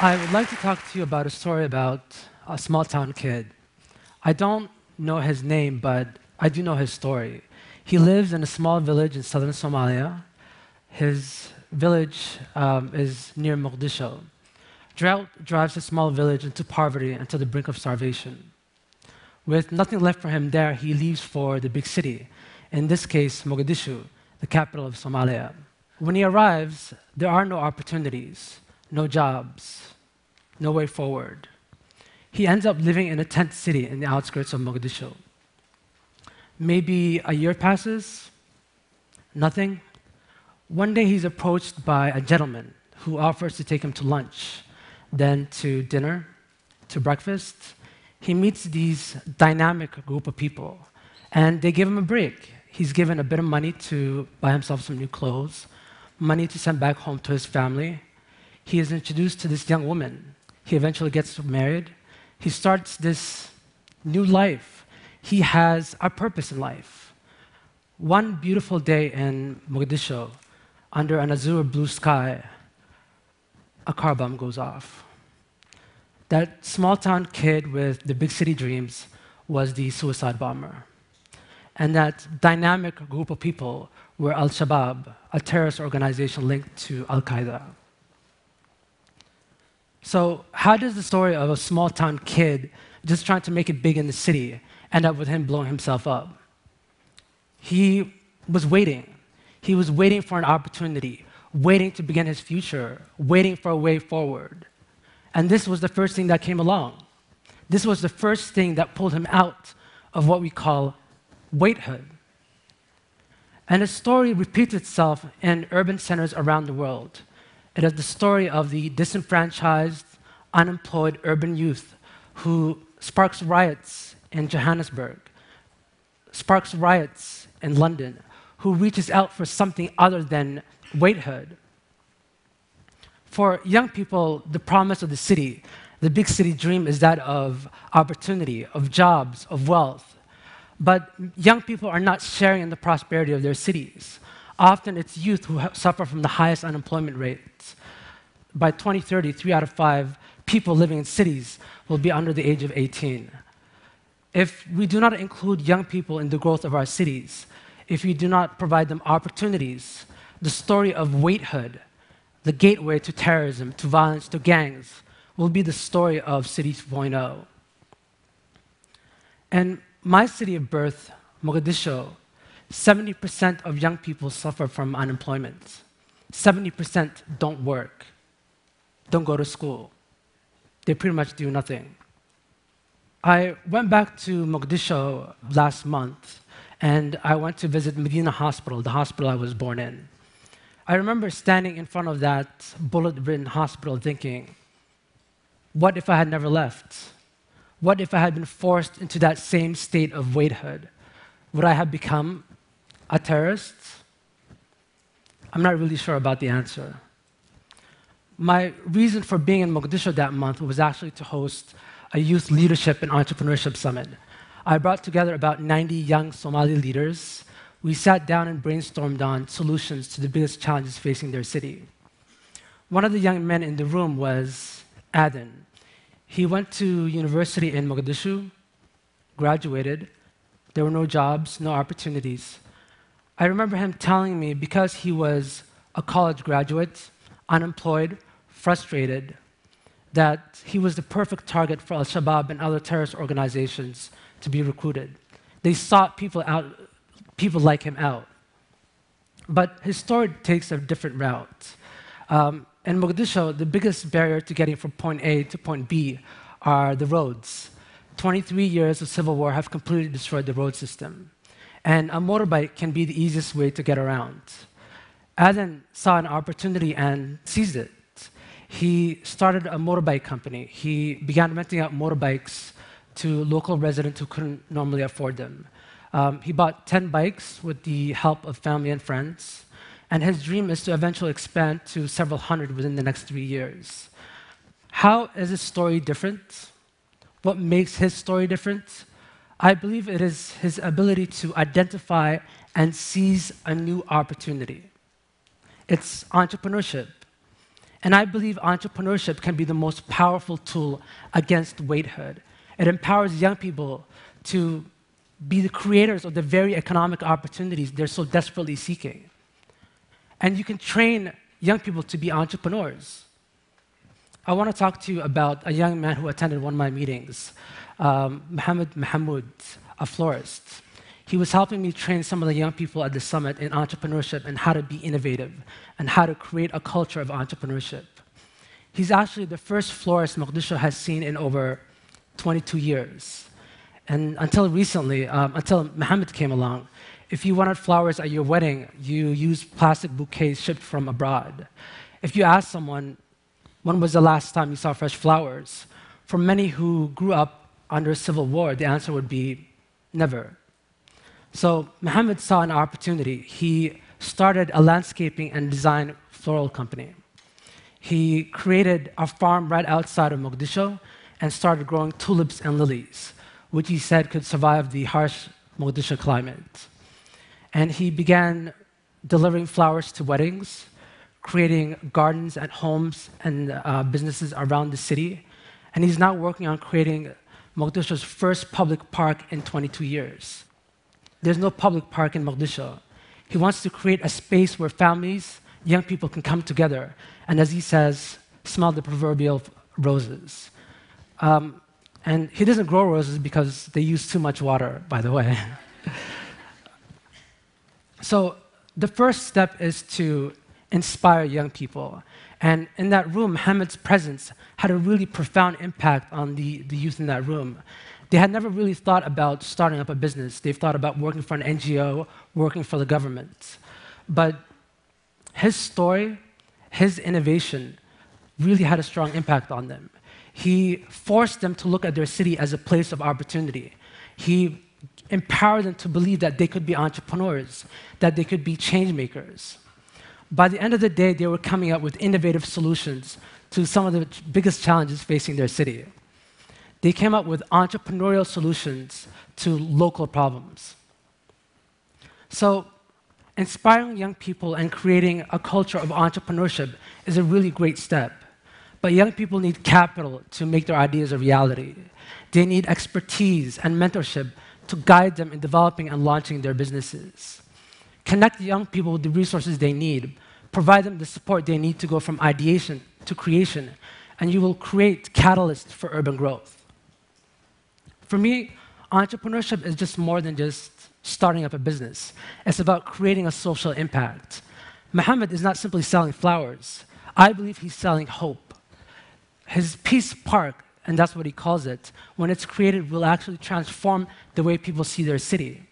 I would like to talk to you about a story about a small town kid. I don't know his name, but I do know his story. He lives in a small village in southern Somalia. His village um, is near Mogadishu. Drought drives a small village into poverty and to the brink of starvation. With nothing left for him there, he leaves for the big city, in this case, Mogadishu, the capital of Somalia. When he arrives, there are no opportunities no jobs, no way forward. He ends up living in a tent city in the outskirts of Mogadishu. Maybe a year passes, nothing. One day he's approached by a gentleman who offers to take him to lunch, then to dinner, to breakfast. He meets these dynamic group of people, and they give him a break. He's given a bit of money to buy himself some new clothes, money to send back home to his family, he is introduced to this young woman. He eventually gets married. He starts this new life. He has a purpose in life. One beautiful day in Mogadishu, under an azure blue sky, a car bomb goes off. That small town kid with the big city dreams was the suicide bomber. And that dynamic group of people were Al Shabaab, a terrorist organization linked to Al Qaeda. So, how does the story of a small town kid just trying to make it big in the city end up with him blowing himself up? He was waiting. He was waiting for an opportunity, waiting to begin his future, waiting for a way forward. And this was the first thing that came along. This was the first thing that pulled him out of what we call waithood. And the story repeats itself in urban centers around the world. It is the story of the disenfranchised, unemployed urban youth who sparks riots in Johannesburg, sparks riots in London, who reaches out for something other than waithood. For young people, the promise of the city, the big city dream is that of opportunity, of jobs, of wealth. But young people are not sharing in the prosperity of their cities. Often it's youth who suffer from the highest unemployment rates. By 2030, three out of five people living in cities will be under the age of 18. If we do not include young people in the growth of our cities, if we do not provide them opportunities, the story of waithood, the gateway to terrorism, to violence, to gangs, will be the story of City 2.0. And my city of birth, Mogadishu, 70% of young people suffer from unemployment. 70% don't work, don't go to school. They pretty much do nothing. I went back to Mogadishu last month and I went to visit Medina Hospital, the hospital I was born in. I remember standing in front of that bullet ridden hospital thinking, what if I had never left? What if I had been forced into that same state of waithood? Would I have become a terrorist? I'm not really sure about the answer. My reason for being in Mogadishu that month was actually to host a youth leadership and entrepreneurship summit. I brought together about 90 young Somali leaders. We sat down and brainstormed on solutions to the biggest challenges facing their city. One of the young men in the room was Aden. He went to university in Mogadishu, graduated. There were no jobs, no opportunities. I remember him telling me because he was a college graduate, unemployed, frustrated, that he was the perfect target for Al Shabaab and other terrorist organizations to be recruited. They sought people out, people like him out. But his story takes a different route. Um, in Mogadishu, the biggest barrier to getting from point A to point B are the roads. 23 years of civil war have completely destroyed the road system. And a motorbike can be the easiest way to get around. Aden saw an opportunity and seized it. He started a motorbike company. He began renting out motorbikes to local residents who couldn't normally afford them. Um, he bought 10 bikes with the help of family and friends, and his dream is to eventually expand to several hundred within the next three years. How is his story different? What makes his story different? I believe it is his ability to identify and seize a new opportunity. It's entrepreneurship. And I believe entrepreneurship can be the most powerful tool against waithood. It empowers young people to be the creators of the very economic opportunities they're so desperately seeking. And you can train young people to be entrepreneurs. I want to talk to you about a young man who attended one of my meetings, um, Mohammed Mahmoud, a florist. He was helping me train some of the young people at the summit in entrepreneurship and how to be innovative and how to create a culture of entrepreneurship. He's actually the first florist Mogadishu has seen in over 22 years. And until recently, um, until Mohammed came along, if you wanted flowers at your wedding, you used plastic bouquets shipped from abroad. If you asked someone, when was the last time you saw fresh flowers? For many who grew up under a civil war, the answer would be never. So Mohammed saw an opportunity. He started a landscaping and design floral company. He created a farm right outside of Mogadishu and started growing tulips and lilies, which he said could survive the harsh Mogadishu climate. And he began delivering flowers to weddings, creating gardens and homes and uh, businesses around the city. And he's now working on creating Mogadishu's first public park in 22 years. There's no public park in Mogadishu. He wants to create a space where families, young people can come together, and as he says, smell the proverbial roses. Um, and he doesn't grow roses because they use too much water, by the way. so the first step is to inspire young people. And in that room, Mohammed's presence had a really profound impact on the, the youth in that room. They had never really thought about starting up a business. They've thought about working for an NGO, working for the government. But his story, his innovation, really had a strong impact on them. He forced them to look at their city as a place of opportunity. He empowered them to believe that they could be entrepreneurs, that they could be change makers. By the end of the day, they were coming up with innovative solutions to some of the biggest challenges facing their city. They came up with entrepreneurial solutions to local problems. So, inspiring young people and creating a culture of entrepreneurship is a really great step. But young people need capital to make their ideas a reality. They need expertise and mentorship to guide them in developing and launching their businesses. Connect young people with the resources they need, provide them the support they need to go from ideation to creation, and you will create catalysts for urban growth. For me, entrepreneurship is just more than just starting up a business. It's about creating a social impact. Mohammed is not simply selling flowers. I believe he's selling hope. His Peace Park, and that's what he calls it, when it's created, will actually transform the way people see their city.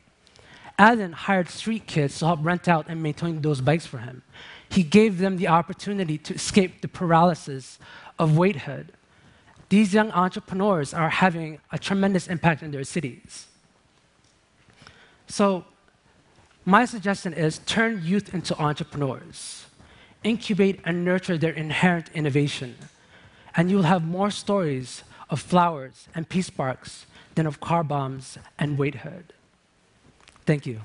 Aden hired street kids to help rent out and maintain those bikes for him. He gave them the opportunity to escape the paralysis of waithood these young entrepreneurs are having a tremendous impact in their cities. So, my suggestion is turn youth into entrepreneurs, incubate and nurture their inherent innovation, and you'll have more stories of flowers and peace parks than of car bombs and waithood. Thank you.